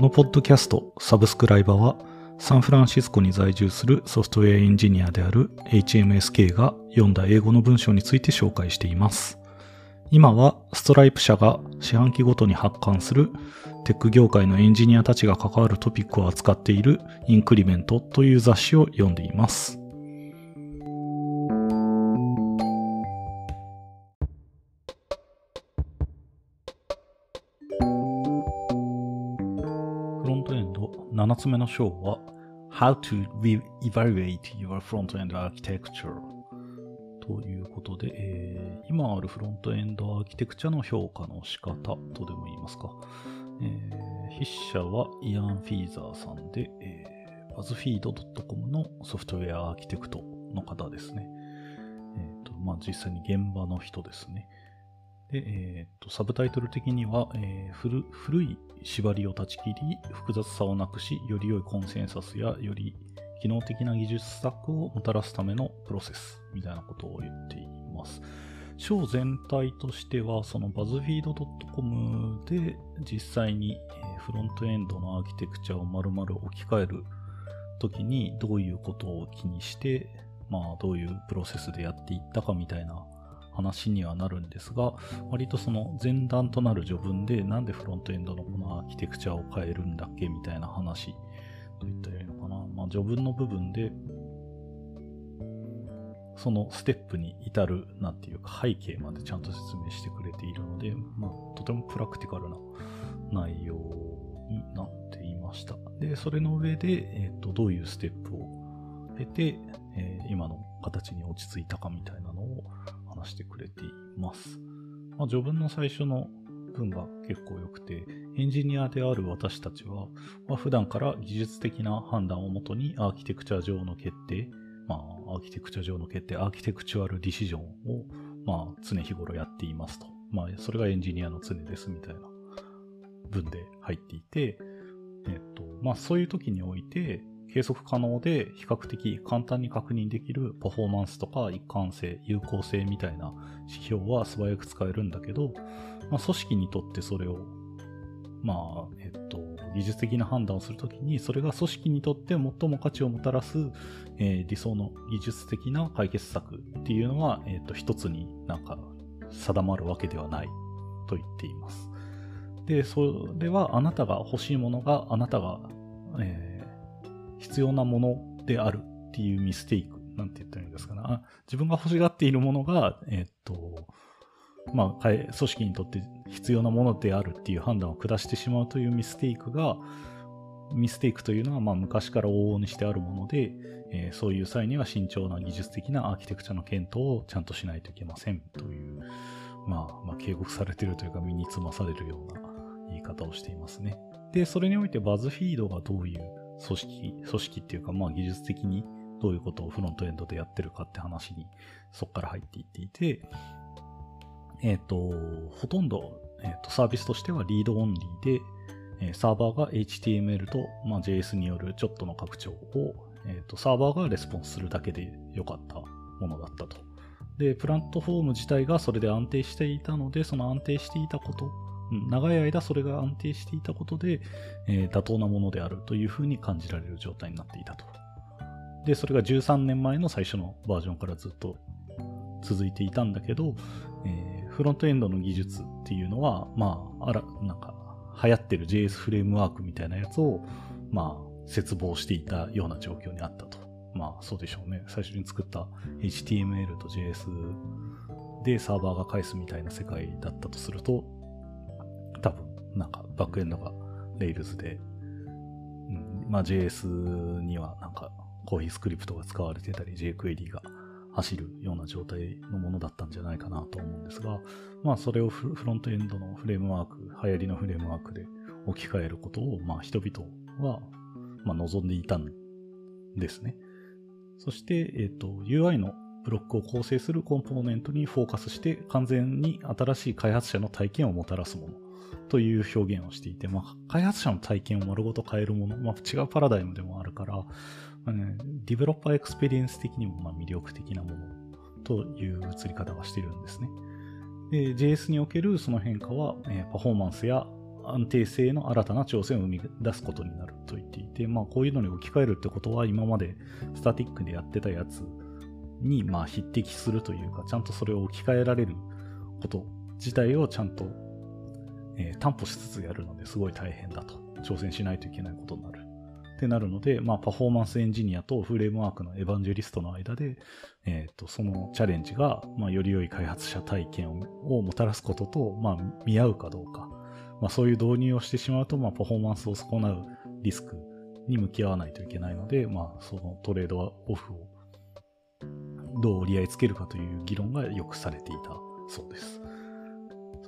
このポッドキャストサブスクライバーはサンフランシスコに在住するソフトウェアエンジニアである HMSK が読んだ英語の文章について紹介しています。今はストライプ社が四半期ごとに発刊するテック業界のエンジニアたちが関わるトピックを扱っているインクリメントという雑誌を読んでいます。7つ目の章は How to evaluate your front-end architecture ということで、えー、今あるフロントエンドアーキテクチャの評価の仕方とでも言いますか。えー、筆者はイアン・フィーザーさんで、えー、バズフィード .com のソフトウェアアーキテクトの方ですね。え、ー、と、まあ、実際に現場の人ですね。で、えっ、と、サブタイトル的には、えー、古古い縛りを断ち切り、複雑さをなくし、より良いコンセンサスや、より機能的な技術スタックをもたらすためのプロセスみたいなことを言っています。章全体としては、そのバズフィード .com で実際にフロントエンドのアーキテクチャを丸々置き換えるときにどういうことを気にして、まあどういうプロセスでやっていったかみたいな話にはなるんですが、割とその前段となる序文でなんでフロントエンドのこのアーキテクチャを変えるんだっけみたいな話といったらいいのかな。まあ序文の部分でそのステップに至る、なんていうか背景までちゃんと説明してくれているので、まあ、とてもプラクティカルな内容になっていました。で、それの上で、えっ、ー、と、どういうステップを経て、えー、今の形に落ち着いたかみたいなのを話してくれています。まあ、序文の最初の文が結構良くて、エンジニアである私たちは、まあ、普段から技術的な判断をもとにアーキテクチャ上の決定、まあ、アーキテクチャ上の決定、アーキテクチュアルディシジョンを、まあ、常日頃やっていますと。まあ、それがエンジニアの常ですみたいな文で入っていて、えっと、まあ、そういう時において、計測可能で比較的簡単に確認できるパフォーマンスとか一貫性、有効性みたいな指標は素早く使えるんだけど、まあ、組織にとってそれを、まあ、えっと、技術的な判断をするときに、それが組織にとって最も価値をもたらす、えー、理想の技術的な解決策っていうのは、えっ、と、一つになんか定まるわけではないと言っています。で、それはあなたが欲しいものがあなたが、えー、必要なものであるっていうミステイク、なんて言ったらいいんですかね。自分が欲しがっているものが、えっ、と、まあ、組織にとって必要なものであるっていう判断を下してしまうというミステイクが、ミステイクというのはまあ昔から往々にしてあるもので、えー、そういう際には慎重な技術的なアーキテクチャの検討をちゃんとしないといけませんという、まあ、まあ、警告されているというか身につまされるような言い方をしていますね。で、それにおいてバズフィードがどういう組織、組織っていうかまあ技術的にどういうことをフロントエンドでやってるかって話にそこから入っていっていて、えっ、ー、と、ほとんど、えーと、サービスとしてはリードオンリーで、え、サーバーが HTML と、まあ、JS によるちょっとの拡張を、えーと、サーバーがレスポンスするだけで良かったものだったと。で、プラットフォーム自体がそれで安定していたので、その安定していたこと、長い間それが安定していたことで、えー、妥当なものであるというふうに感じられる状態になっていたと。で、それが13年前の最初のバージョンからずっと続いていたんだけど、えーフロントエンドの技術っていうのは、まあ、あら、なんか、流行ってる JS フレームワークみたいなやつを、まあ、切望していたような状況にあったと。まあ、そうでしょうね。最初に作った HTML と JS でサーバーが返すみたいな世界だったとすると、なんか、バックエンドが Rails で、まあ JS にはなんか、コーヒースクリプトが使われてたり、jQuery が走るような状態のものだったんじゃないかなと思うんですが、まあそれをフロントエンドのフレームワーク、流行りのフレームワークで置き換えることを、まあ人々は、まあ望んでいたんですね。そして、えっ、ー、と、UI のブロックを構成するコンポーネントにフォーカスして完全に新しい開発者の体験をもたらすもの。という表現をしていて、まあ、開発者の体験を丸ごと変えるもの、まあ、違うパラダイムでもあるから、まね、 developer experience 的にもま魅力的なものという映り方がしているんですね。で、JS におけるその変化は、え、パフォーマンスや安定性の新たな挑戦を生み出すことになると言っていて、まあ、こういうのに置き換えるってことは今まで static でやってたやつにま匹敵するというか、ちゃんとそれを置き換えられること自体をちゃんと、えー、担保しつつやるのですごい大変だと。挑戦しないといけないことになる。ってなるので、まあ、パフォーマンスエンジニアとフレームワークのエヴァンジェリストの間で、えっ、ー、と、そのチャレンジが、まあ、より良い開発者体験をもたらすことと、まあ、見合うかどうか。まあ、そういう導入をしてしまうと、まあ、パフォーマンスを損なうリスクに向き合わないといけないので、まあ、そのトレードオフをどう折り合いつけるかという議論がよくされていたそうです。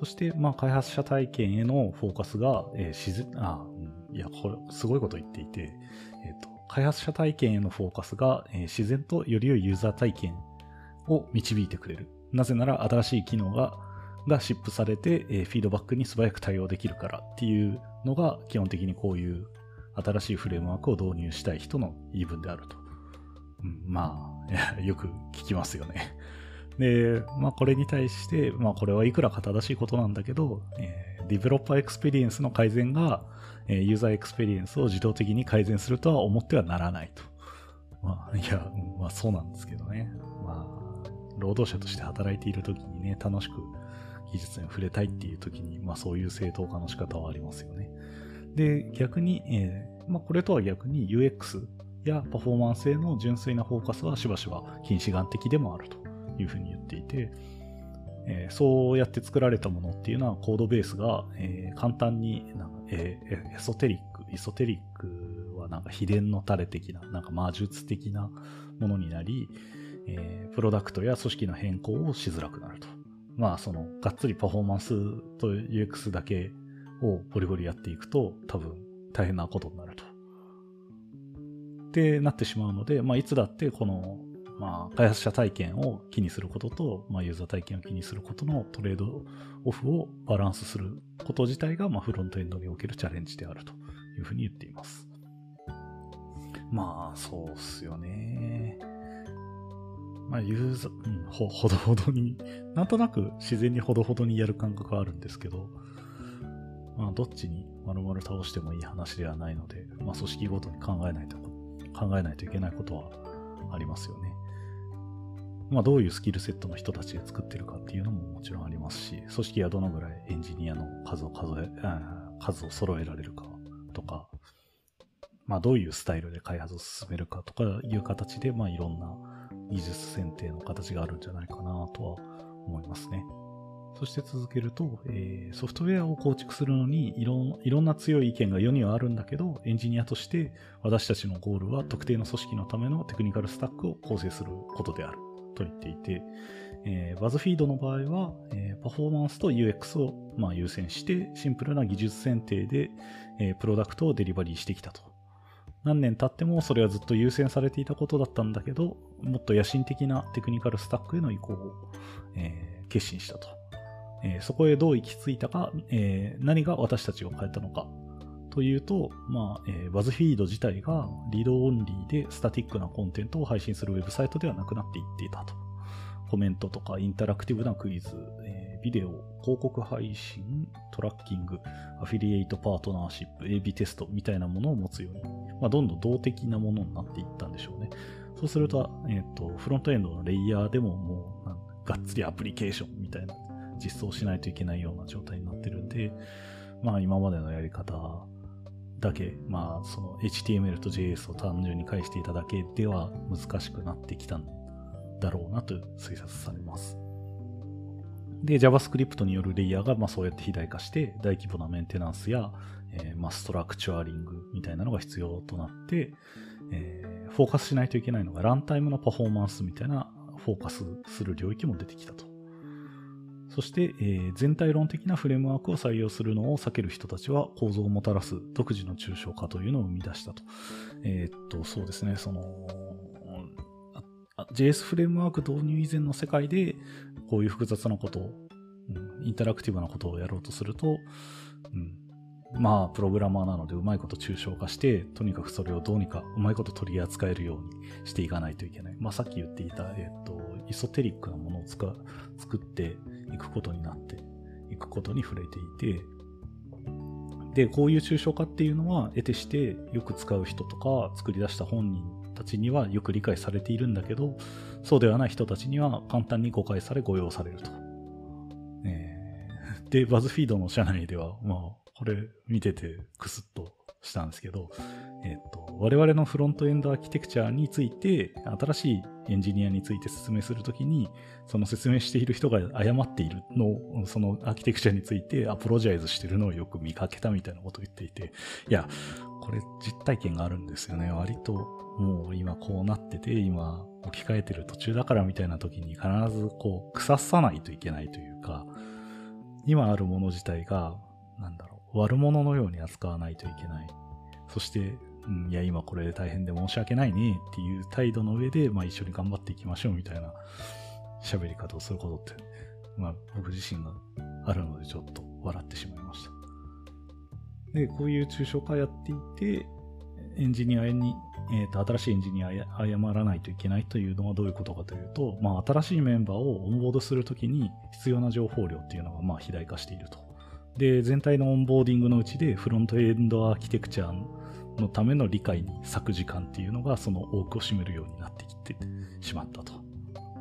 そして、まあ、開発者体験へのフォーカスが、えー、自然、あ、いや、これ、すごいこと言っていて、えっ、ー、と、開発者体験へのフォーカスが、えー、自然とより良いユーザー体験を導いてくれる。なぜなら、新しい機能が、がシップされて、えー、フィードバックに素早く対応できるからっていうのが、基本的にこういう新しいフレームワークを導入したい人の言い分であると。うん、まあ、よく聞きますよね。で、まあこれに対して、まあこれはいくらか正しいことなんだけど、えー、 developer experience の改善が、えー、 user experience を自動的に改善するとは思ってはならないと。まあ、いや、まあそうなんですけどね。まあ、労働者として働いている時にね、楽しく技術に触れたいっていう時に、まあそういう正当化の仕方はありますよね。で、逆に、えー、まあこれとは逆に UX やパフォーマンスへの純粋なフォーカスはしばしば近視眼的でもあるというふうに言っていて、えー、そうやって作られたものっていうのはコードベースが、えー、簡単になんか、えー、エソテリック、イソテリックはなんか秘伝のタレ的な、なんか魔術的なものになり、えー、プロダクトや組織の変更をしづらくなると。まあ、その、がっつりパフォーマンスと UX だけをボリボリやっていくと、多分大変なことになると。ってなってしまうので、まあ、いつだってこの、まあ、開発者体験を気にすることと、まあ、ユーザー体験を気にすることのトレードオフをバランスすること自体が、まあ、フロントエンドにおけるチャレンジであるというふうに言っています。まあ、そうっすよね。まあ、ユーザー、うん、ほ、ほどほどに、なんとなく自然にほどほどにやる感覚はあるんですけど、まあ、どっちに丸々倒してもいい話ではないので、まあ、組織ごとに考えないと考えないといけないことはありますよね。まあ、どういうスキルセットの人たちが作ってるかっていうのももちろんありますし、組織はどのぐらいエンジニアの数を数え、数を揃えられるかとか、まあ、どういうスタイルで開発を進めるかとかいう形で、まあ、いろんな技術選定の形があるんじゃないかなとは思いますね。そして続けると、えー、ソフトウェアを構築するのにいろいろんな強い意見が世にはあるんだけど、エンジニアとして私たちのゴールは特定の組織のためのテクニカルスタックを構成することであると言っていて、えー、バズフィードの場合は、えー、パフォーマンスと UX を、まあ、優先してシンプルな技術選定で、えー、プロダクトをデリバリーしてきたと。何年経ってもそれはずっと優先されていたことだったんだけど、もっと野心的な technical stack への移行を、えー、決心したと。えー、そこへどう行き着いたか、えー、何が私たちを変えたのかというと、まあ、えー、 BuzzFeed 自体が read-only で static な content を配信するウェブサイトではなくなっていっていたと。コメントとかインタラクティブなクイズ、えー、ビデオ、広告配信、トラッキング、アフィリエイトパートナーシップ、AB テストみたいなものを持つように、まあ、どんどん動的なものになっていったんでしょうね。そうすると、えっ、ー、と、フロントエンドのレイヤーでももう、がっつりアプリケーションみたいな実装しないといけないような状態になってるんで、まあ今までのやり方だけ、まあその HTML と JS を単純に返していただけでは難しくなってきたんだろうなと推察されます。で、JavaScript によるレイヤーがまあそうやって肥大化して大規模なメンテナンスや、えー、まあストラクチュアリングみたいなのが必要となって、えー、フォーカスしないといけないのがランタイムのパフォーマンスみたいなフォーカスする領域も出てきたと。そして、えー、全体論的なフレームワークを採用するのを避ける人たちは構造をもたらす独自の抽象化というのを生み出したと。えー、っと、そうですね、その、JS フレームワーク導入以前の世界で、こういう複雑なことを、うん、インタラクティブなことをやろうとすると、うん、まあ、プログラマーなのでうまいこと抽象化して、とにかくそれをどうにかうまいこと取り扱えるようにしていかないといけない。まあ、さっき言っていた、えっ、と、イソテリックなものを作っていくことになっていくことに触れていて、で、こういう抽象化っていうのは、得てしてよく使う人とか、作り出した本人たちにはよく理解されているんだけど、そうではない人たちには簡単に誤解され誤用されると。えー、で、バズフィードの社内では、まあ、これ見ててクスッとしたんですけど、えっ、と、我々のフロントエンドアーキテクチャについて、新しいエンジニアについて説明するときに、その説明している人が誤っているの、そのアーキテクチャについてアプロジャイズしてるのをよく見かけたみたいなことを言っていて、いや、これ実体験があるんですよね。割ともう今こうなってて、今置き換えてる途中だからみたいな時に必ずこう腐さないといけないというか、今あるもの自体が、なんだろう、悪者のように扱わないといけない。そして、うん、いや、今これで大変で申し訳ないねっていう態度の上で、まあ一緒に頑張っていきましょうみたいな喋り方をすることって、まあ僕自身があるのでちょっと笑ってしまいました。で、こういう抽象化やっていて、エンジニアに、えっ、ー、と、新しいエンジニア謝らないといけないというのはどういうことかというと、まあ、新しいメンバーをオンボードするときに必要な情報量っていうのが、まあ、肥大化していると。で、全体のオンボーディングのうちで、フロントエンドアーキテクチャのための理解に割く時間っていうのが、その多くを占めるようになってきてしまったと。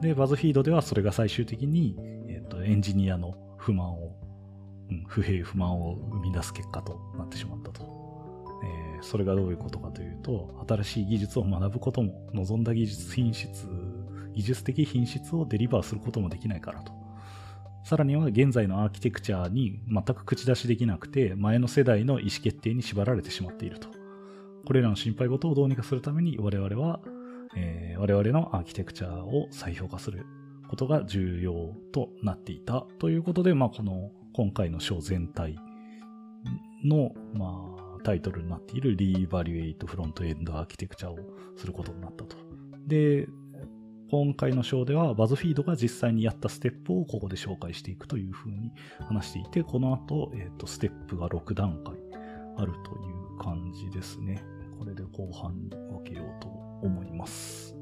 で、バズフィードではそれが最終的に、え、ー、と、エンジニアの不満を、うん、不平不満を生み出す結果となってしまったと。えー、それがどういうことかというと、新しい技術を学ぶことも、望んだ技術品質、技術的品質をデリバーすることもできないからと。さらには現在のアーキテクチャに全く口出しできなくて、前の世代の意思決定に縛られてしまっていると。これらの心配事をどうにかするために我々は、えー、我々のアーキテクチャを再評価することが重要となっていたということで、まあ、この今回の章全体の、まあ、タイトルになっている Reevaluate Front End Architecture をすることになったと。で、今回の章ではバズフィードが実際にやったステップをここで紹介していくというふうに話していて、この後、えっ、ー、と、ステップが6段階あるという感じですね。これで後半に分けようと思います。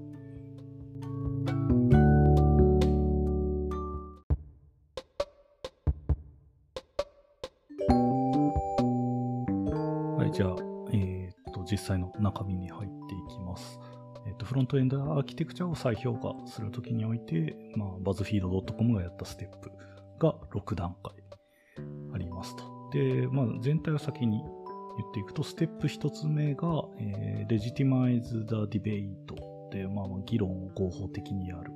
はい、じゃあ、えっ、ー、と、実際の中身に入っていきます。と、フロントエンドアーキテクチャを再評価するときにおいて、まあ、バズフィード .com がやったステップが6段階ありますと。で、まあ、全体を先に言っていくと、ステップ1つ目が、えー、Legitimize the Debate で、まあ、議論を合法的にやる。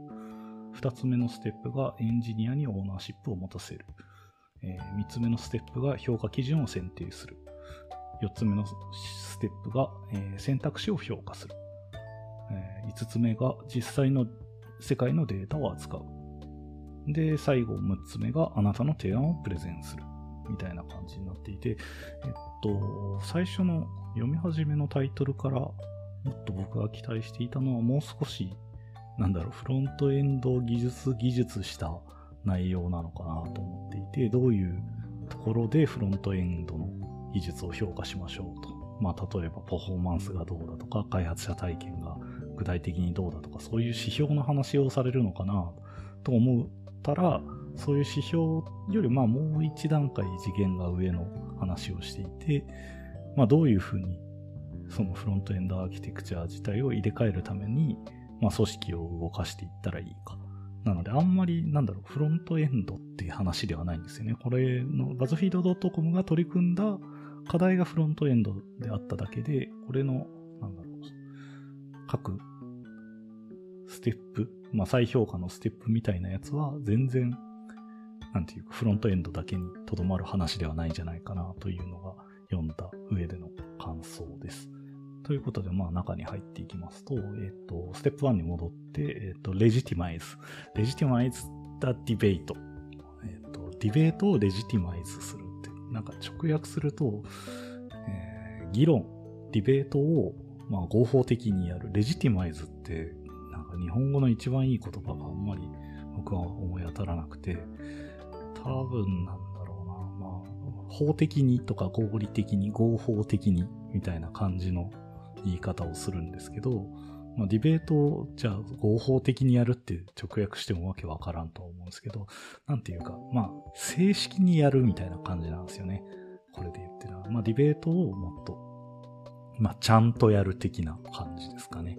2つ目のステップがエンジニアにオーナーシップを持たせる。えー、3つ目のステップが評価基準を選定する。4つ目のステップが、えー、選択肢を評価する。5つ目が実際の世界のデータを扱う。で、最後6つ目があなたの提案をプレゼンする。みたいな感じになっていて、えっと、最初の読み始めのタイトルからもっと僕が期待していたのはもう少し、なんだろう、フロントエンド技術、技術した内容なのかなと思っていて、どういうところでフロントエンドの技術を評価しましょうと。まあ、例えばパフォーマンスがどうだとか、開発者体験が具体的にどうだとか、そういう指標の話をされるのかなと思ったら、そういう指標よりまあもう一段階次元が上の話をしていて、まあどういうふうにそのフロントエンドアーキテクチャ自体を入れ替えるために、まあ組織を動かしていったらいいか。なのであんまりなんだろう、フロントエンドっていう話ではないんですよね。これのバズフィード .com が取り組んだ課題がフロントエンドであっただけで、これの、各ステップ、まあ再評価のステップみたいなやつは全然なんていうか、フロントエンドだけにとどまる話ではないんじゃないかなというのが読んだ上での感想です。ということで、まあ中に入っていきますと、えっ、ー、と、ステップ1に戻って、えっ、ー、と、レジティマイズ。レジティマイズ the debate。えっ、ー、と、ディベートをレジティマイズするって、なんか直訳すると、えー、議論、ディベートを、まあ合法的にやる。レジティマイズって、なんか日本語の一番いい言葉があんまり僕は思い当たらなくて、多分なんだろうな、まあ、法的にとか合理的に、合法的にみたいな感じの言い方をするんですけど、まあ、ディベートをじゃあ合法的にやるって直訳してもわけわからんと思うんですけど、なんていうか、まあ、正式にやるみたいな感じなんですよね。これで言ってるのは。まあ、ディベートをもっと、まあ、ちゃんとやる的な感じですかね。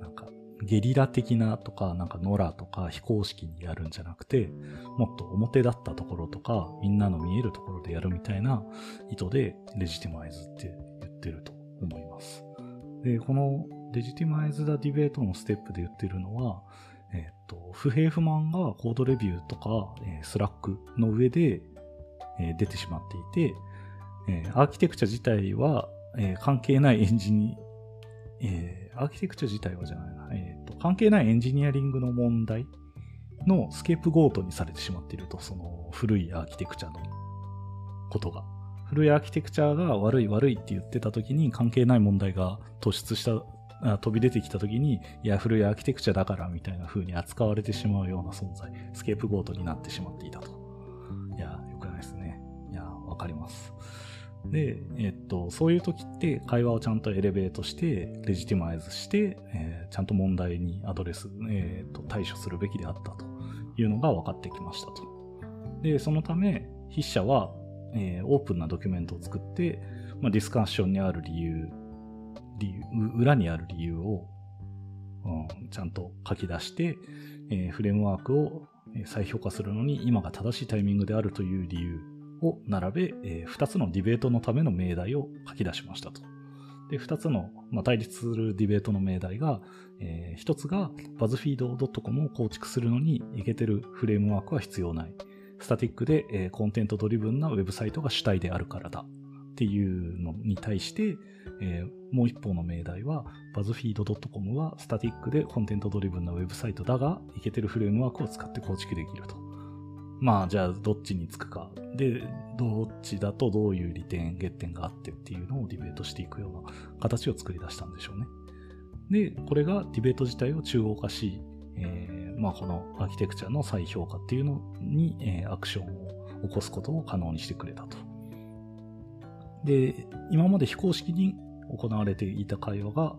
なんか、ゲリラ的なとか、なんか野良とか非公式にやるんじゃなくて、もっと表立ったところとか、みんなの見えるところでやるみたいな意図で、 legitimize って言ってると思います。で、この legitimize the debate のステップで言ってるのは、えっ、と、不平不満がコードレビューとか、えー、 Slack の上で、えー、出てしまっていて、えー、アーキテクチャ自体は、えー、関係ないエンジニえー、アーキテクチャ自体はじゃないな、えーと、関係ないエンジニアリングの問題のスケープゴートにされてしまっていると、その古いアーキテクチャのことが。古いアーキテクチャが悪い悪いって言ってた時に関係ない問題が突出した飛び出てきた時に、いや、古いアーキテクチャだからみたいな風に扱われてしまうような存在、スケープゴートになってしまっていたと。いや、よくないですね。いや、わかります。で、えっと、そういう時って会話をちゃんとエレベートして、レジティマイズして、えー、ちゃんと問題にアドレス、えー、と対処するべきであったというのが分かってきましたと。で、そのため、筆者は、えー、オープンなドキュメントを作って、まあ、ディスカッションにある理由理由、裏にある理由を、うん、ちゃんと書き出して、えー、フレームワークを再評価するのに今が正しいタイミングであるという理由を並べ、えー、2つのディベートのための命題を書き出しましたと。で、2つの、まあ、対立するディベートの命題が、えー、1つが BuzzFeed.com を構築するのにいけてるフレームワークは必要ない。 static で、えー、 content-driven なウェブサイトが主体であるからだ。っていうのに対して、えー、もう一方の命題は、BuzzFeed.com は static で content-driven なウェブサイトだが、いけてるフレームワークを使って構築できると。まあ、じゃあ、どっちにつくか。で、どっちだとどういう利点、欠点があってっていうのをディベートしていくような形を作り出したんでしょうね。で、これがディベート自体を中央化し、えー、まあ、このアーキテクチャの再評価っていうのに、えー、アクションを起こすことを可能にしてくれたと。で、今まで非公式に行われていた会話が、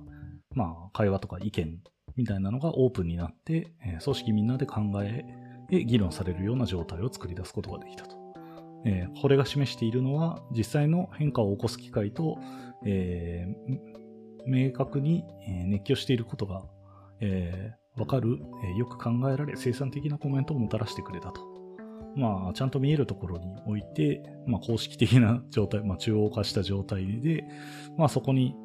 まあ、会話とか意見みたいなのがオープンになって、えー、組織みんなで考え、で議論されるような状態を作り出すことができたと。えー、これが示しているのは、実際の変化を起こす機会と、えー、明確に熱狂していることが、えー、わかる、えー、よく考えられ、生産的なコメントをもたらしてくれたと。まあ、ちゃんと見えるところに置いて、まあ、公式的な状態、まあ、中央化した状態で、まあ、そこに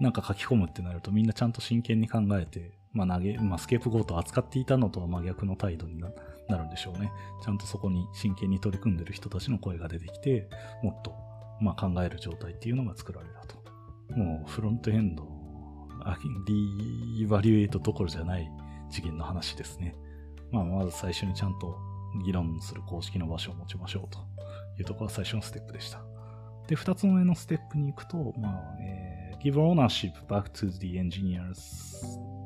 なんか書き込むってなると、みんなちゃんと真剣に考えて、まあ、投げ、まあ、スケープゴートを扱っていたのとは真逆の態度になるんでしょうね。ちゃんとそこに真剣に取り組んでる人たちの声が出てきて、もっと、まあ、考える状態っていうのが作られたと。もう、フロントエンド、リーバリュエイトどころじゃない次元の話ですね。まあ、まず最初にちゃんと議論する公式の場所を持ちましょうというところが最初のステップでした。で、二つ目のステップに行くと、まあ、えー、give ownership back to the engineers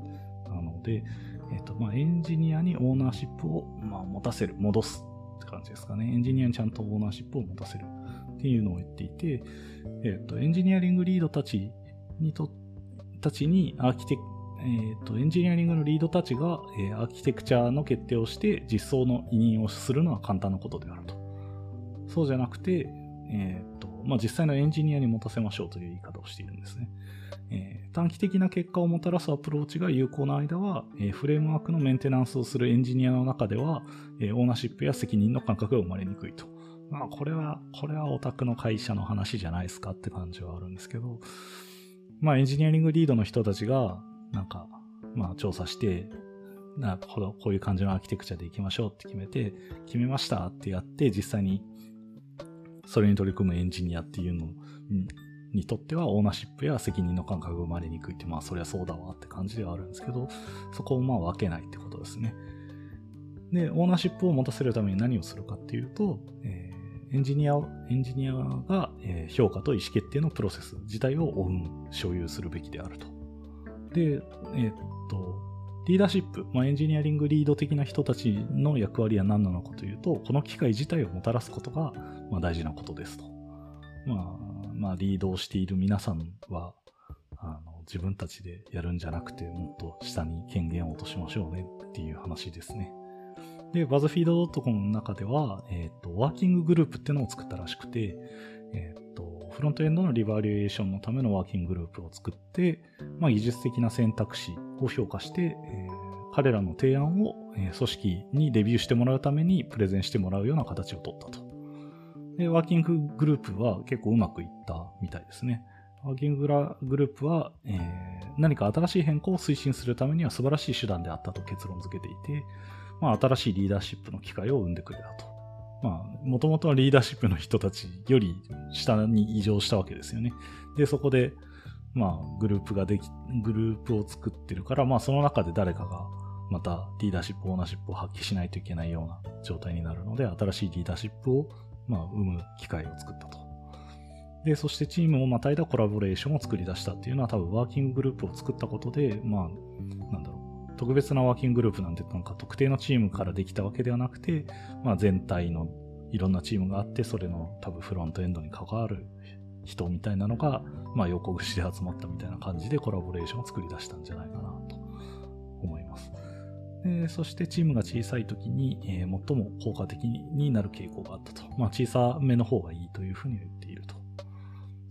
なので、えっ、と、まあ、エンジニアにオーナーシップを、まあ、持たせる、戻すって感じですかね。エンジニアにちゃんとオーナーシップを持たせるっていうのを言っていて、えっ、と、エンジニアリングリードたちにと、たちにアーキテクえーと、エンジニアリングのリードたちが、えー、アーキテクチャの決定をして実装の委任をするのは簡単なことであると。そうじゃなくて、えーとまあ、実際のエンジニアに持たせましょうという言い方をしているんですね。えー、短期的な結果をもたらすアプローチが有効な間は、えー、フレームワークのメンテナンスをするエンジニアの中では、えー、オーナーシップや責任の感覚が生まれにくいと。まあ、これは、これはお宅の会社の話じゃないですかって感じはあるんですけど、まあ、エンジニアリングリードの人たちが、なんか、まあ、調査して、なるほど、こういう感じのアーキテクチャでいきましょうって決めて、決めましたってやって、実際にそれに取り組むエンジニアっていうのにとっては、オーナーシップや責任の感覚が生まれにくいって、まあ、そりゃそうだわって感じではあるんですけど、そこをまあ分けないってことですね。で、オーナーシップを持たせるために何をするかっていうと、えー、エンジニア、エンジニアが、評価と意思決定のプロセス自体をオウン、所有するべきであると。で、えー、っと、リーダーシップ、まあ、エンジニアリングリード的な人たちの役割は何なのかというと、この機械自体をもたらすことが、まあ、大事なことですと。まあ、まあ、リードをしている皆さんは、あの自分たちでやるんじゃなくて、もっと下に権限を落としましょうねっていう話ですね。で、BuzzFeed.com の中では、えっ、ー、と、ワーキンググループっていうのを作ったらしくて、えっ、と、フロントエンドのリバリエーションのためのワーキンググループを作って、まあ、技術的な選択肢を評価して、えー彼らの提案を、え組織にレビューしてもらうためにプレゼンしてもらうような形を取ったと。で、ワーキンググループは結構うまくいったみたいですね。ワーキンググラグループは、えー何か新しい変更を推進するためには素晴らしい手段であったと結論付けていて、まあ、新しいリーダーシップの機会を生んでくれたと。まあ、もともとはリーダーシップの人たちより下に異常したわけですよね。で、そこで、まあ、グループができ、グループを作ってるから、まあ、その中で誰かが、またリーダーシップ、オーナーシップを発揮しないといけないような状態になるので、新しいリーダーシップを、まあ、生む機会を作ったと。で、そしてチームをまたいだコラボレーションを作り出したっていうのは多分ワーキンググループを作ったことで、まあ、なんだろう、特別なワーキンググループなんてなんか特定のチームからできたわけではなくて、まあ全体のいろんなチームがあって、それの多分フロントエンドに関わる人みたいなのが、まあ横串で集まったみたいな感じでコラボレーションを作り出したんじゃないかなと思います。でそしてチームが小さい時に、えー最も効果的になる傾向があったと。まあ小さめの方がいいというふうに言っていると。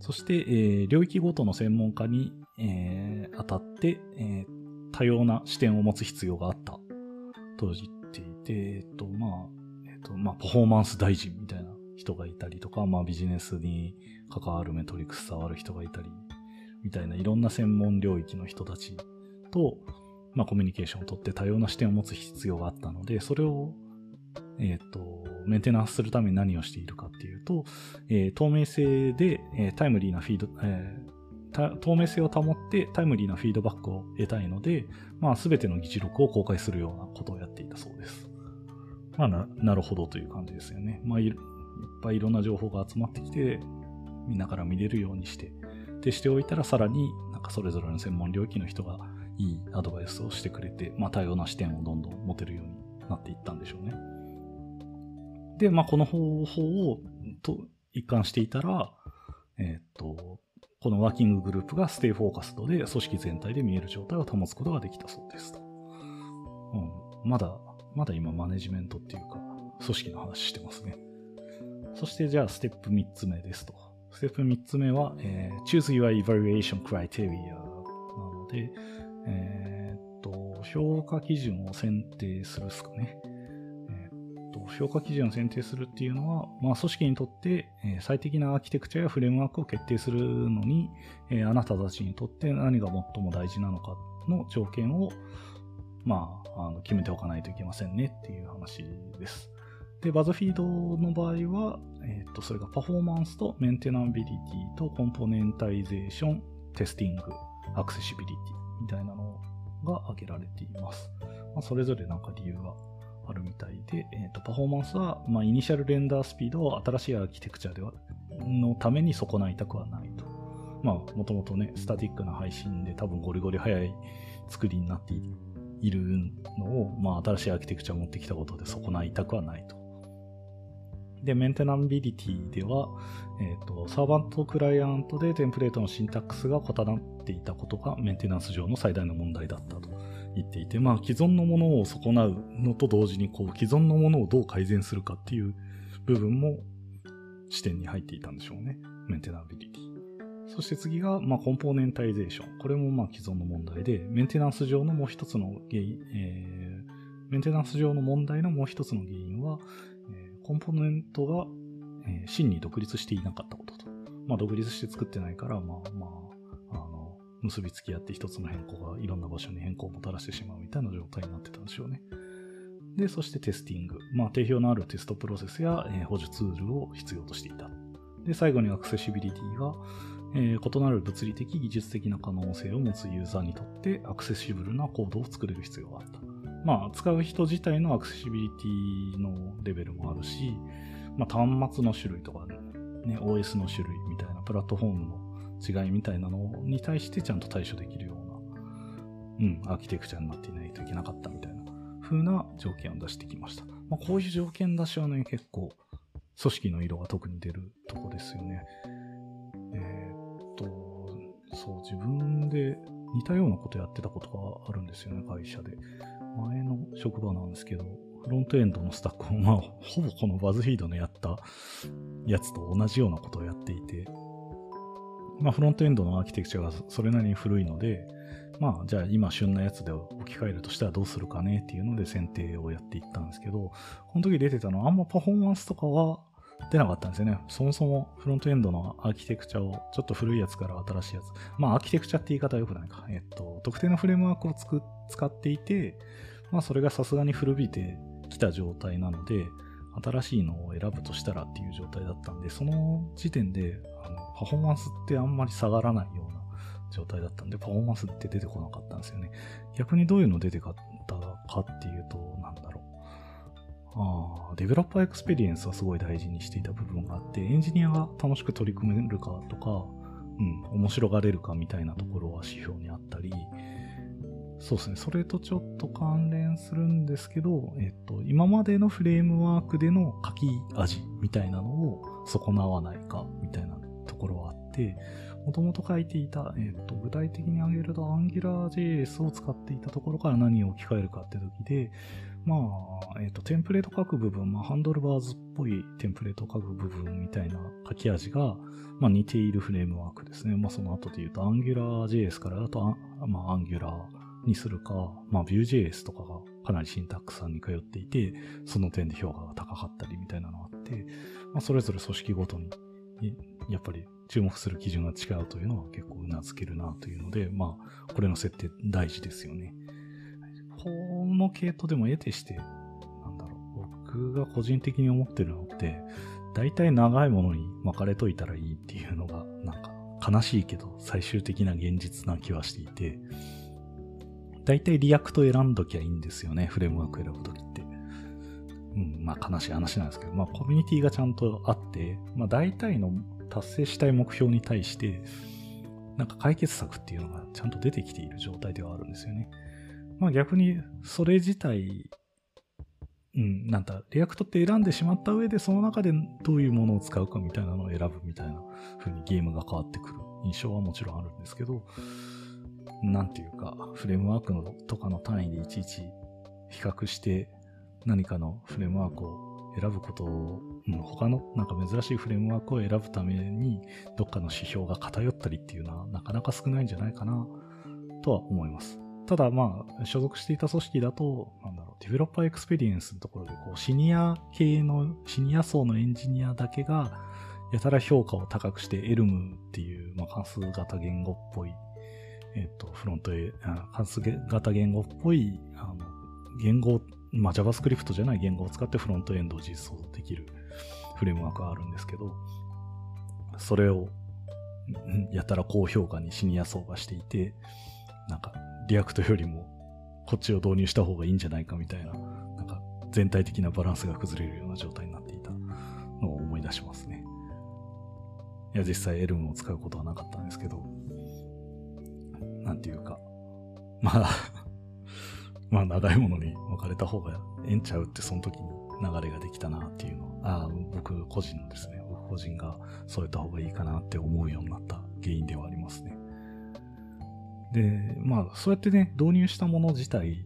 そして、えー領域ごとの専門家に、えー当たって、えー多様な視点を持つ必要があった。と言っていて、えっと、まあ、えっと、まあ、パフォーマンス大臣みたいな人がいたりとか、まあ、ビジネスに関わるメトリックス触る人がいたり、みたいないろんな専門領域の人たちと、まあ、コミュニケーションをとって多様な視点を持つ必要があったので、それを、えっ、と、メンテナンスするために何をしているかっていうと、えー透明性で、えータイムリーなフィード、えー透明性を保ってタイムリーなフィードバックを得たいので、まあ、すべての議事録を公開するようなことをやっていたそうです。まあ、な、るほどという感じですよね。まあ、いっぱいいろんな情報が集まってきて、みんなから見れるようにして、でしておいたらさらになんかそれぞれの専門領域の人がいいアドバイスをしてくれて、まあ、多様な視点をどんどん持てるようになっていったんでしょうね。で、まあ、この方法をと一貫していたら、えーっと、このワーキンググループが stay focused で組織全体で見える状態を保つことができたそうですと。うん。まだ、まだ今マネジメントっていうか、組織の話してますね。そしてじゃあステップ3つ目ですと。ステップ3つ目は、えー choose your evaluation criteria なので、えーっと、評価基準を選定するですかね。と、評価基準を選定するっていうのは、まあ、組織にとって、最適なアーキテクチャやフレームワークを決定するのに、あなたたちにとって何が最も大事なのかの条件を、まあ、あの決めておかないといけませんねっていう話です。で、 BuzzFeed の場合は、えっ、と、それがパフォーマンスと maintainability と componentization、testing、accessibility みたいなのが挙げられています。まあ、それぞれなんか理由があるみたいで、えっ、と、パフォーマンスは、まあ、イニシャルレンダースピードを新しいアーキテクチャでは、のために損ないたくはないと。まあ、もともとね、スタティックな配信で多分ゴリゴリ速い作りになっているのを、まあ、新しいアーキテクチャを持ってきたことで損ないたくはないと。で、メンテナンビリティでは、えっ、と、サーバントクライアントでテンプレートのシンタックスが異なっていたことがメンテナンス上の最大の問題だったと言っていて、まあ、既存のものを損なうのと同時に、こう、既存のものをどう改善するかっていう部分も視点に入っていたんでしょうね。メンテナビリティ。そして次が、まあ、コンポーネンタイゼーション。これも、まあ、既存の問題で、メンテナンス上のもう一つの原因、えーメンテナンス上の問題のもう一つの原因は、えーコンポーネントが、えー真に独立していなかったことと。まあ、独立して作ってないから、まあ、まあ、結びつき合って一つの変更がいろんな場所に変更をもたらしてしまうみたいな状態になってたんでしょうね。で、そしてテスティング。まあ、定評のあるテストプロセスや、えー補助ツールを必要としていた。で、最後にアクセシビリティが、えー異なる物理的、技術的な可能性を持つユーザーにとってアクセシブルなコードを作れる必要があった。まあ、使う人自体のアクセシビリティのレベルもあるし、まあ、端末の種類とかね、OS の種類みたいな、プラットフォームの違いみたいなのに対してちゃんと対処できるような、うん、アーキテクチャになっていないといけなかったみたいな風な条件を出してきました。まあ、こういう条件出しはね、結構、組織の色が特に出るとこですよね。えーっと、そう、自分で似たようなことやってたことがあるんですよね、会社で。前の職場なんですけど、フロントエンドのスタックも、まあ、ほぼこのバズフィードのやったやつと同じようなことをやっていて、まあ、フロントエンドのアーキテクチャがそれなりに古いので、まあ、じゃあ今旬なやつで置き換えるとしたらどうするかねっていうので選定をやっていったんですけど、この時出てたのはあんまパフォーマンスとかは出なかったんですよね。そもそもフロントエンドのアーキテクチャをちょっと古いやつから新しいやつ。まあアーキテクチャって言い方は良くないか。えっと、特定のフレームワークをつく使っていて、まあそれがさすがに古びてきた状態なので、新しいのを選ぶとしたらっていう状態だったんで、その時点であのパフォーマンスってあんまり下がらないような状態だったんで、パフォーマンスって出てこなかったんですよね。逆にどういうの出てかったかっていうと、なんだろう。あ、 developer experience はすごい大事にしていた部分があって、エンジニアが楽しく取り組めるかとか、うん、面白がれるかみたいなところは指標にあったり、そうですね、それとちょっと関連するんですけど、えっと、今までのフレームワークでの書き味みたいなのを損なわないかみたいなところはあって、もともと書いていた、えっと、具体的に挙げると AngularJS を使っていたところから何を置き換えるかって時で、まあ、えっ、と、テンプレート書く部分、まあ、ハンドルバーズっぽいテンプレート書く部分みたいな書き味が、まあ、似ているフレームワークですね。まあ、その後で言うと、AngularJS からだと、まあ、Angular にするか、まあ、Vue.js とかがかなりシンタックスさんに通っていて、その点で評価が高かったりみたいなのがあって、まあ、それぞれ組織ごとに、やっぱり注目する基準が違うというのは結構頷けるなというので、まあ、これの設定大事ですよね。この系統でも得てして、なんだろう、僕が個人的に思ってるのって、大体長いものに巻かれといたらいいっていうのが、なんか悲しいけど最終的な現実な気はしていて、大体 React 選んどきゃいいんですよね、フレームワーク選ぶときって。うん、まあ悲しい話なんですけど、まあコミュニティがちゃんとあって、まあ大体の達成したい目標に対して、なんか解決策っていうのがちゃんと出てきている状態ではあるんですよね。まあ逆にそれ自体、うん、なんだ、 React って選んでしまった上でその中でどういうものを使うかみたいなのを選ぶみたいな風にゲームが変わってくる印象はもちろんあるんですけど、なんていうか、フレームワークのとかの単位でいちいち比較して何かのフレームワークを選ぶことを、うん、他のなんか珍しいフレームワークを選ぶためにどっかの指標が偏ったりっていうのはなかなか少ないんじゃないかなとは思います。ただまあ、所属していた組織だと、なんだろう、 developer experience のところで、こう、シニア系の、シニア層のエンジニアだけが、やたら評価を高くして、 Elm っていう、まあ、関数型言語っぽい、えっ、と、フロントへ、関数型言語っぽい、あの、言語、まあ、JavaScript じゃない言語を使ってフロントエンドを実装できるフレームワークがあるんですけど、それを、やたら高評価にシニア層がしていて、なんか、 React よりもこっちを導入した方がいいんじゃないかみたいな、なんか全体的なバランスが崩れるような状態になっていたのを思い出しますね。いや、実際エルムを使うことはなかったんですけど、なんていうか、まあまあ長いものに分かれた方がええんちゃうってその時に流れができたなっていうのは、ああ、僕個人のですね、僕個人がそうやった方がいいかなって思うようになった原因ではありますね。で、まあ、そうやってね、導入したもの自体、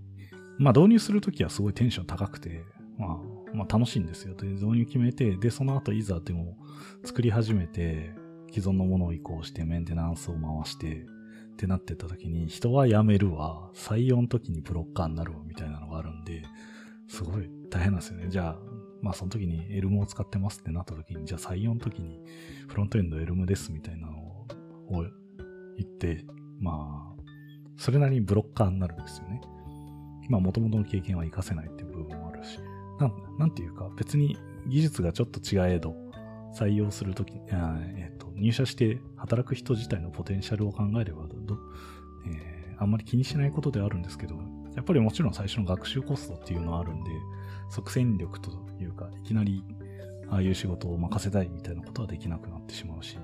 まあ、導入するときはすごいテンション高くて、まあ、まあ、楽しいんですよ。で、導入決めて、で、その後いざでも作り始めて、既存のものを移行してメンテナンスを回してってなってた時に人は辞めるわ、採用の時にブロッカーになるわみたいなのがあるんで、すごい大変なんですよね。じゃあ、まあその時にエルムを使ってますってなった時に、じゃあ採用の時にフロントエンドエルムですみたいなのを言って、まあそれなりにブロッカーになるんですよね。まあ、元々の経験は活かせないっていう部分もあるし、なん、なんていうか、別に技術がちょっと違えど、採用するとき、えっ、入社して働く人自体のポテンシャルを考えればえー、あんまり気にしないことではあるんですけど、やっぱりもちろん最初の学習コストっていうのはあるんで、即戦力というか、いきなり、ああいう仕事を任せたいみたいなことはできなくなってしまうし、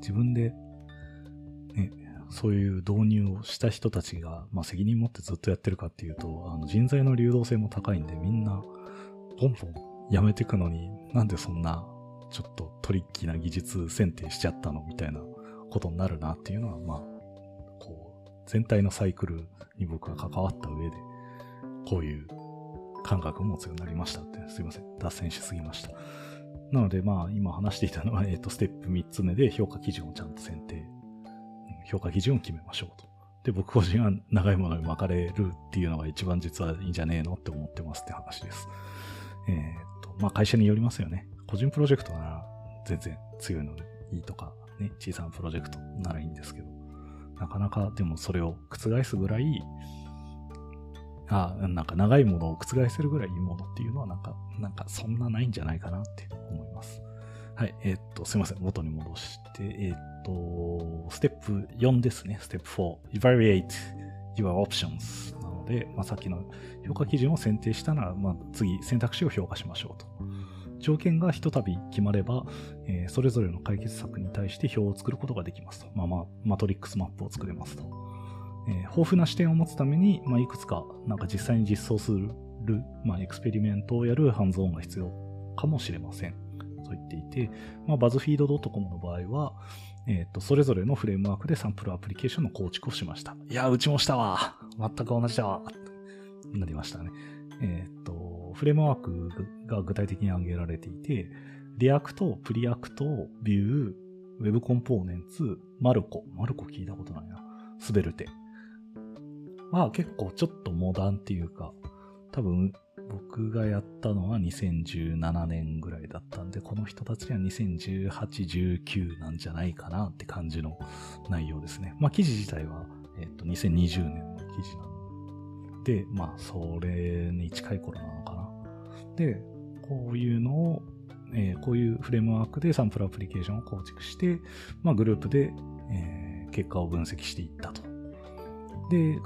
自分で、ね、そういう導入をした人たちが、まあ、責任持ってずっとやってるかっていうと、あの人材の流動性も高いんで、みんな、ポンポンやめていくのに、なんでそんな、ちょっとトリッキーな技術選定しちゃったのみたいなことになるなっていうのは、まあ、こう、全体のサイクルに僕は関わった上で、こういう感覚を持つようになりましたって、すいません。脱線しすぎました。なので、まあ、今話していたのは、えっ、と、ステップ3つ目で評価基準をちゃんと選定。評価基準を決めましょうと。で、僕個人は長いものに巻かれるっていうのが一番実はいいんじゃねえのって思ってますって話です。えっ、と、まあ、会社によりますよね。個人プロジェクトなら全然強いのでいいとか、ね、小さなプロジェクトならいいんですけど、なかなかでもそれを覆すぐらい、あなんか長いものを覆せるぐらいいいものっていうのはなんか、なんかそんなないんじゃないかなって思います。はい、えー、っと、すいません、元に戻して、えー、っと、ステップ4ですね、ステップ4、evaluate your options なので、まあ、さっきの評価基準を選定したなら、まあ、次、選択肢を評価しましょうと。条件がひとたび決まれば、えー、それぞれの解決策に対して表を作ることができますと。まあまあ、マトリックスマップを作れますと。えー、豊富な視点を持つために、まあ、いくつか、なんか実際に実装する、まあ、 experiment をやるハンズオンが必要かもしれません。と言っていて、まあ、 BuzzFeed .com の場合は、えっ、ー、と、それぞれのフレームワークでサンプルアプリケーションの構築をしました。いや、うちもしたわ。全く同じだわ。なりましたね。えっ、ー、と、フレームワークが具体的に挙げられていて、 React、Preact、Vue、Web Components、Marko。Marko 聞いたことないな。 Svelte。まあ結構ちょっとモダンっていうか、多分僕がやったのは2017年ぐらいだったんで、この人たちには2018、19なんじゃないかなって感じの内容ですね。まあ記事自体は、えっ、と、2020年の記事なんで、まあそれに近い頃なのかな。で、こういうのを、えー、こういうフレームワークでサンプルアプリケーションを構築して、まあグループで、えー、結果を分析していったと。で、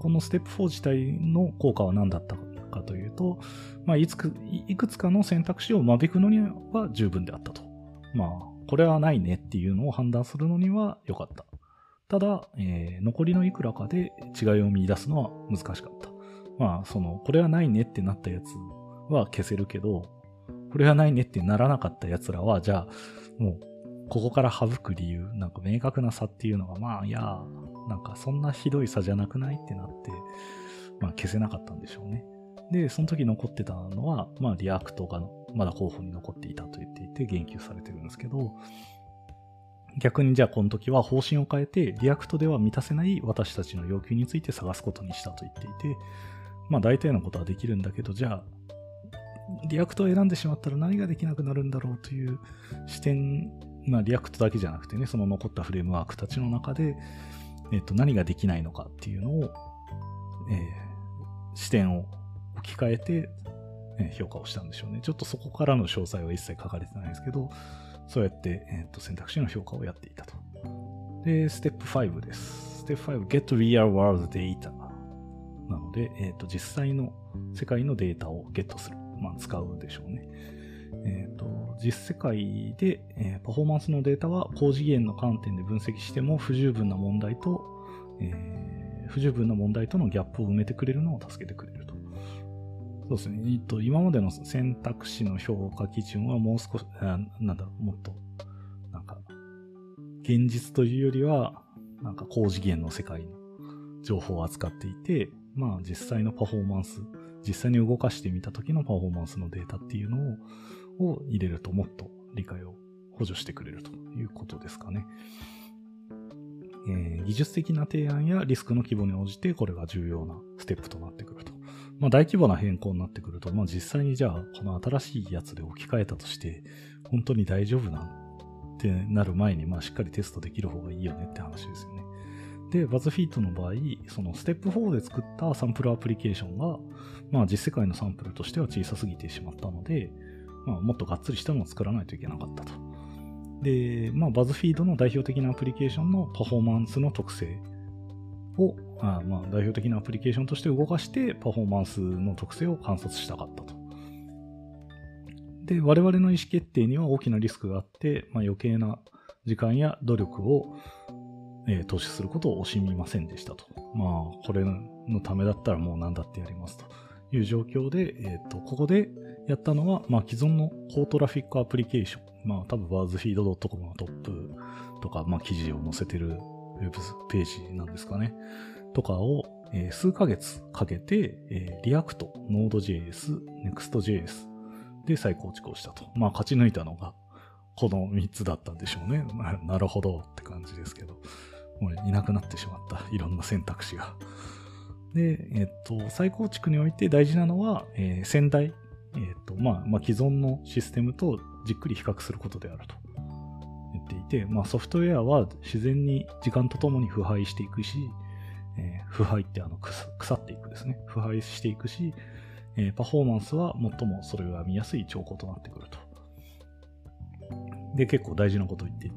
このステップ4自体の効果は何だったかというと、まあ、いつくいくつかの選択肢を間引くのには十分であったと。まあ、これはないねっていうのを判断するのには良かった。ただ、えー、残りのいくらかで違いを見出すのは難しかった。まあ、その、これはないねってなったやつは消せるけど、これはないねってならなかったやつらは、じゃあ、もう、ここから省く理由、なんか明確な差っていうのが、まあ、いや、なんかそんなひどい差じゃなくないってなって、まあ消せなかったんでしょうね。で、その時残ってたのは、まあ React がまだ候補に残っていたと言っていて言及されてるんですけど、逆にじゃあこの時は方針を変えて、 React では満たせない私たちの要求について探すことにしたと言っていて、まあ大体のことはできるんだけど、じゃあ、 React を選んでしまったら何ができなくなるんだろうという視点、まあ React だけじゃなくてね、その残ったフレームワークたちの中で、えっと、何ができないのかっていうのを、えー、視点を置き換えて、えー、評価をしたんでしょうね。ちょっとそこからの詳細は一切書かれてないですけど、そうやって、えー、と選択肢の評価をやっていたと。で、ステップ5です。ステップ5、get real world data なので、えっ、と、実際の世界のデータをゲットする。まあ、使うでしょうね。えっ、ー、と、実世界で、えー、パフォーマンスのデータは高次元の観点で分析しても不十分な問題と、えー、不十分な問題とのギャップを埋めてくれるのを助けてくれると。そうですね。えっと、今までの選択肢の評価基準はもう少し、あなんだろう、もっと、なんか、現実というよりは、なんか高次元の世界の情報を扱っていて、まあ実際のパフォーマンス、実際に動かしてみた時のパフォーマンスのデータっていうのをを入れるともっと理解を補助してくれるということですかね。えー、技術的な提案やリスクの規模に応じてこれが重要なステップとなってくると。まあ大規模な変更になってくると、まあ実際にじゃあこの新しいやつで置き換えたとして本当に大丈夫なんてなる前にまあしっかりテストできる方がいいよねって話ですよね。で、バズフィートの場合、そのステップ4で作ったサンプルアプリケーションが、まあ実世界のサンプルとしては小さすぎてしまったので、まあ、もっとがっつりしたのを作らないといけなかったと。で、まあ、バズフィードの代表的なアプリケーションのパフォーマンスの特性を、あまあ、代表的なアプリケーションとして動かして、パフォーマンスの特性を観察したかったと。で、我々の意思決定には大きなリスクがあって、まあ、余計な時間や努力を、えー、投資することを惜しみませんでしたと。まあ、これのためだったらもう何だってやりますという状況で、えっ、ー、と、ここで、やったのは、まあ、既存の高トラフィックアプリケーション。まあ、多分、 BuzzFeed .com のトップとか、まあ、記事を載せてるウェブページなんですかね。とかを、えー、数ヶ月かけて、えー、 React、Node.js、Next.js で再構築をしたと。まあ勝ち抜いたのがこの3つだったんでしょうね。なるほどって感じですけど。もういなくなってしまった。いろんな選択肢が。で、えっと、再構築において大事なのは、えー、先代、えっと、まあ、まあ、既存のシステムとじっくり比較することであると言っていて、まあ、ソフトウェアは自然に時間とともに腐敗していくし、えー、腐敗ってあの腐っていくですね。腐敗していくし、えー、パフォーマンスは最もそれが見やすい兆候となってくると。で、結構大事なこと言って、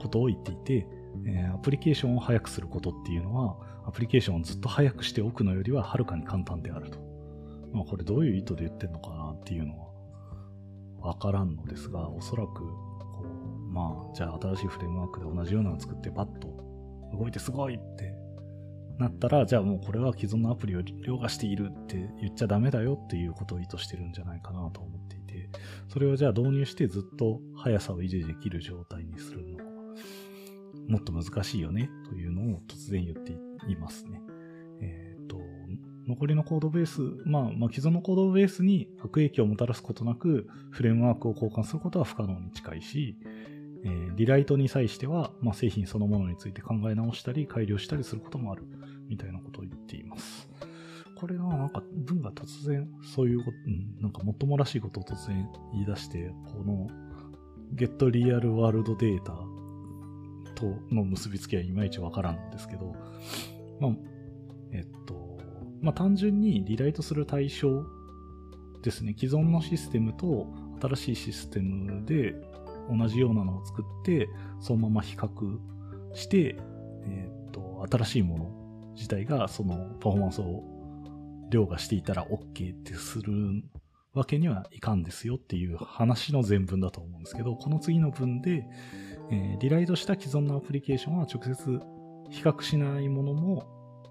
ことを言っていて、えー、アプリケーションを早くすることっていうのは、アプリケーションをずっと早くしておくのよりははるかに簡単であると。まあ、これどういう意図で言ってんのかなっていうのはわからんのですが、おそらく、こう、まあ、じゃあ新しいフレームワークで同じようなの作ってパッと動いてすごいってなったら、じゃあもうこれは既存のアプリを凌駕しているって言っちゃダメだよっていうことを意図してるんじゃないかなと思っていて、それをじゃあ導入してずっと速さを維持できる状態にする、もっと難しいよねというのを突然言っていますね。えっ、ー、と、残りのコードベース、まあ、まあ、既存のコードベースに悪影響をもたらすことなく、フレームワークを交換することは不可能に近いし、えー、リライトに際しては、まあ、製品そのものについて考え直したり改良したりすることもあるみたいなことを言っています。これがなんか文が突然そういうこと、なんかもっともらしいことを突然言い出して、この Get Real World Data との結びつきはいまいちわからんんですけど、まあ、えっと、まあ単純にリライトする対象ですね、既存のシステムと新しいシステムで同じようなのを作って、そのまま比較して、えっと、新しいもの自体がそのパフォーマンスを凌駕していたら OK ってするわけにはいかんですよっていう話の全文だと思うんですけど、この次の文で、えー、リライトした既存のアプリケーションは直接比較しないものも、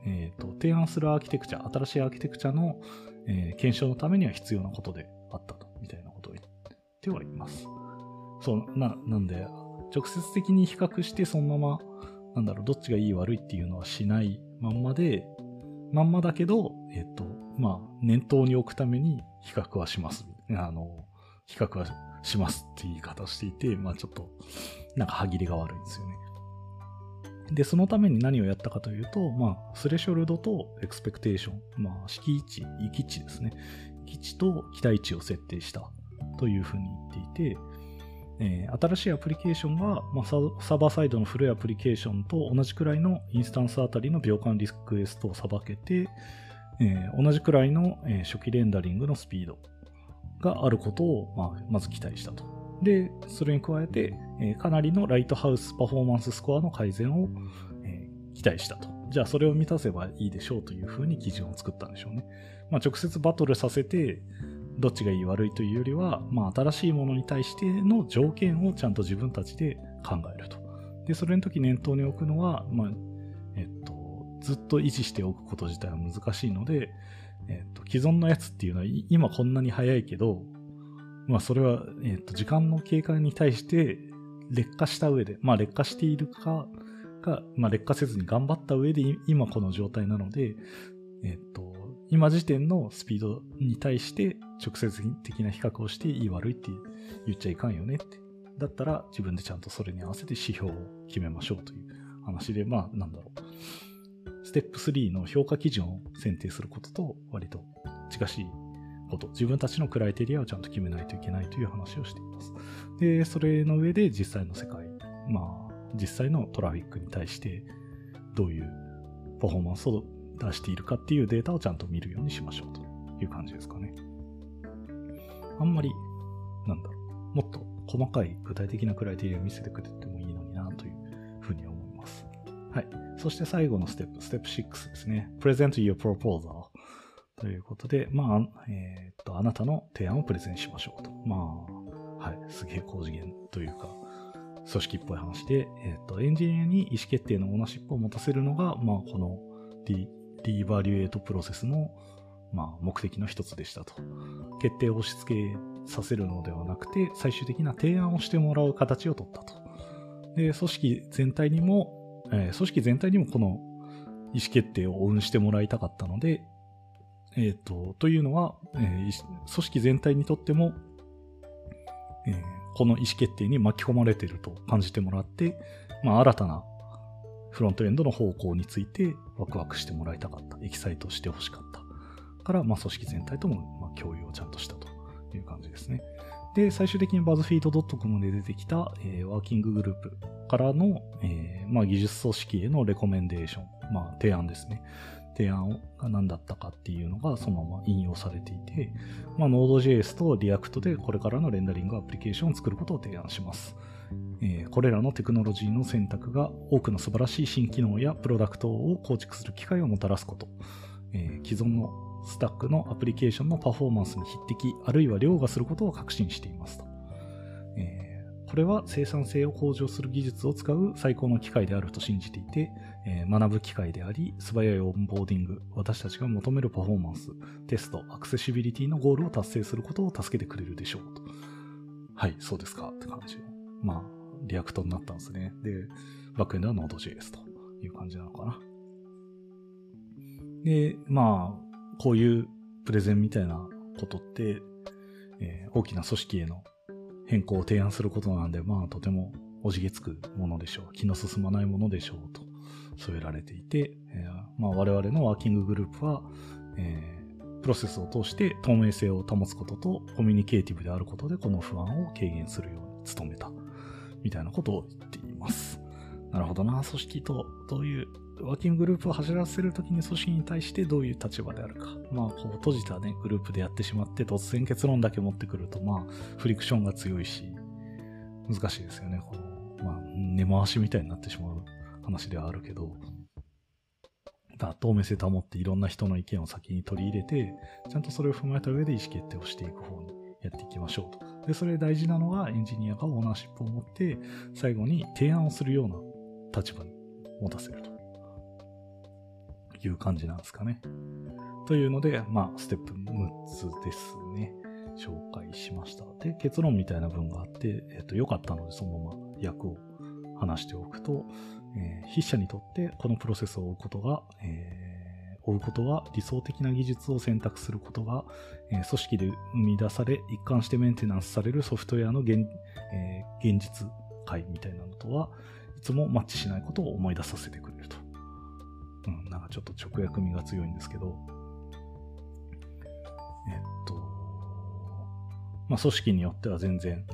えーと、提案するアーキテクチャ、新しいアーキテクチャの、えー、検証のためには必要なことであったと、みたいなことを言ってはいます。そう、な、なんで、直接的に比較してそのまま、なんだろう、どっちがいい悪いっていうのはしないまんまで、まんまだけど、えっ、と、まあ、念頭に置くために比較はします。あの、比較はしますって言い方をしていて、まあちょっと、なんか歯切れが悪いんですよね。で、そのために何をやったかというと、まあ、スレショルドとエクスペクテーション、まあ、敷地、域値ですね。域値と期待値を設定したというふうに言っていて、えー、新しいアプリケーションが、まあ、サーバーサイドの古いアプリケーションと同じくらいのインスタンスあたりの秒間リクエストをさばけて、えー、同じくらいの、えー、初期レンダリングのスピードがあることを、まあ、まず期待したと。で、それに加えて、えー、かなりのライトハウスパフォーマンススコアの改善を、えー、期待したと。じゃあそれを満たせばいいでしょうというふうに基準を作ったんでしょうね。まあ、直接バトルさせて、どっちがいい悪いというよりは、まあ、新しいものに対しての条件をちゃんと自分たちで考えると。で、それの時念頭に置くのは、まあ、えっと、ずっと維持しておくこと自体は難しいので、えっと、既存のやつっていうのは今こんなに早いけど、まあそれは、えっと、時間の経過に対して劣化した上で、まあ劣化しているか、か、まあ劣化せずに頑張った上で今この状態なので、えっと、今時点のスピードに対して直接的な比較をしていい悪いって言っちゃいかんよねって。だったら自分でちゃんとそれに合わせて指標を決めましょうという話で、まあなんだろう。ステップ3の評価基準を選定することと割と近しいこと、自分たちのクライテリアをちゃんと決めないといけないという話をしています。で、それの上で実際の世界、まあ実際のトラフィックに対してどういうパフォーマンスを出しているかっていうデータをちゃんと見るようにしましょうという感じですかね。あんまり、なんだろう、もっと細かい具体的なクライテリアを見せてくれてもはい。そして最後のステップ、ステップ6ですね。present your proposal ということで、まあ、えー、っと、あなたの提案をプレゼンしましょうと。まあ、はい。すげえ高次元というか、組織っぽい話で、えー、っと、エンジニアに意思決定のオーナーシップを持たせるのが、まあ、このリリーバリュエートプロセスの、まあ、目的の一つでしたと。決定を押し付けさせるのではなくて、最終的な提案をしてもらう形をとったと。で、組織全体にも、えー、組織全体にもこの意思決定を応運してもらいたかったので、えっ、ー、と、というのは、えー、組織全体にとっても、えー、この意思決定に巻き込まれていると感じてもらって、まあ、新たなフロントエンドの方向についてワクワクしてもらいたかった。エキサイトしてほしかった。から、まあ、組織全体とも、ま、共有をちゃんとしたという感じですね。で、最終的に BuzzFeed.com で出てきた、えー、ワーキンググループからの、えー、まあ、技術組織へのレコメンデーション、まあ、提案ですね。提案が何だったかっていうのがそのまま引用されていて、まあ、Node.js と React でこれからのレンダリングアプリケーションを作ることを提案します。えー、これらのテクノロジーの選択が多くの素晴らしい新機能やプロダクトを構築する機会をもたらすこと、えー、既存のスタックのアプリケーションのパフォーマンスに匹敵、あるいは凌駕することを確信していますと。えー、これは生産性を向上する技術を使う最高の機会であると信じていて、えー、学ぶ機会であり、素早いオンボーディング、私たちが求めるパフォーマンス、テスト、アクセシビリティのゴールを達成することを助けてくれるでしょうと。はい、そうですかって感じの。まあ、 React になったんですね。で、バックエンドは Node.js という感じなのかな。で、まあ、こういうプレゼンみたいなことって、えー、大きな組織への変更を提案することなんで、まあとてもおじげつくものでしょう。気の進まないものでしょうと添えられていて、えー、まあ我々のワーキンググループは、えー、プロセスを通して透明性を保つこととコミュニケーティブであることでこの不安を軽減するように努めた。みたいなことを言っています。なるほどな。組織とどういうワーキンググループを走らせるときに組織に対してどういう立場であるか。まあ、こう閉じたね、グループでやってしまって突然結論だけ持ってくると、まあ、フリクションが強いし、難しいですよね。この、まあ、根回しみたいになってしまう話ではあるけど、だ透明性保っていろんな人の意見を先に取り入れて、ちゃんとそれを踏まえた上で意思決定をしていく方にやっていきましょうと。で、それ大事なのはエンジニアがオーナーシップを持って、最後に提案をするような立場に持たせると。いう感じなんですかね。というので、まあ、ステップ6つですね。紹介しました。で、結論みたいな文があって、えっ、と、良かったので、そのまま役を話しておくと、えー、筆者にとってこのプロセスを追うことが、えー、追うことは理想的な技術を選択することが、えー、組織で生み出され、一貫してメンテナンスされるソフトウェアの現,、え、現実界みたいなのとは、いつもマッチしないことを思い出させてくれると。うん、なんかちょっと直訳味が強いんですけど、えっと、まあ、組織によっては全然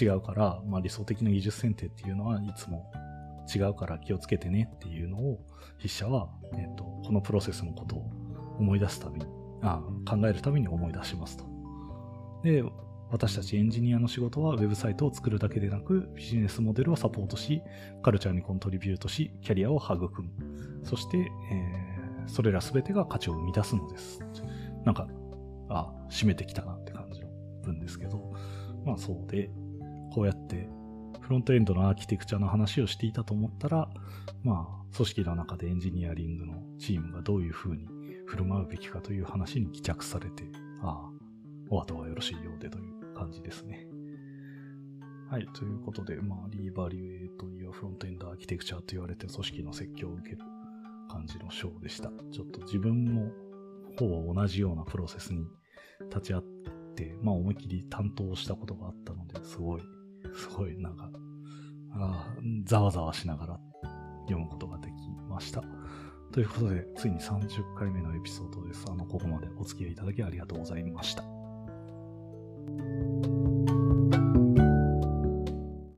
違うから、まあ、理想的な技術選定っていうのはいつも違うから気をつけてねっていうのを筆者は、えっと、このプロセスのことを思い出すたびに、あ考えるたびに思い出しますと。で、私たちエンジニアの仕事はウェブサイトを作るだけでなく、ビジネスモデルをサポートし、カルチャーにコントリビュートし、キャリアを育む。そして、えー、それらすべてが価値を生み出すのです。なんか、あ、締めてきたなって感じの文ですけど、まあそうで、こうやってフロントエンドのアーキテクチャの話をしていたと思ったら、まあ、組織の中でエンジニアリングのチームがどういうふうに振る舞うべきかという話に帰着されて、ああ、お後はよろしいようでという感じですね。はい。ということで、まあ、リーバリュエートやフロントエンドアーキテクチャーと言われて組織の説教を受ける感じの章でした。ちょっと自分もほぼ同じようなプロセスに立ち会って、まあ思いっきり担当したことがあったので、すごい、すごいなんか、あざわざわしながら読むことができました。ということで、ついに30回目のエピソードです。あの、ここまでお付き合いいただきありがとうございました。Thank you.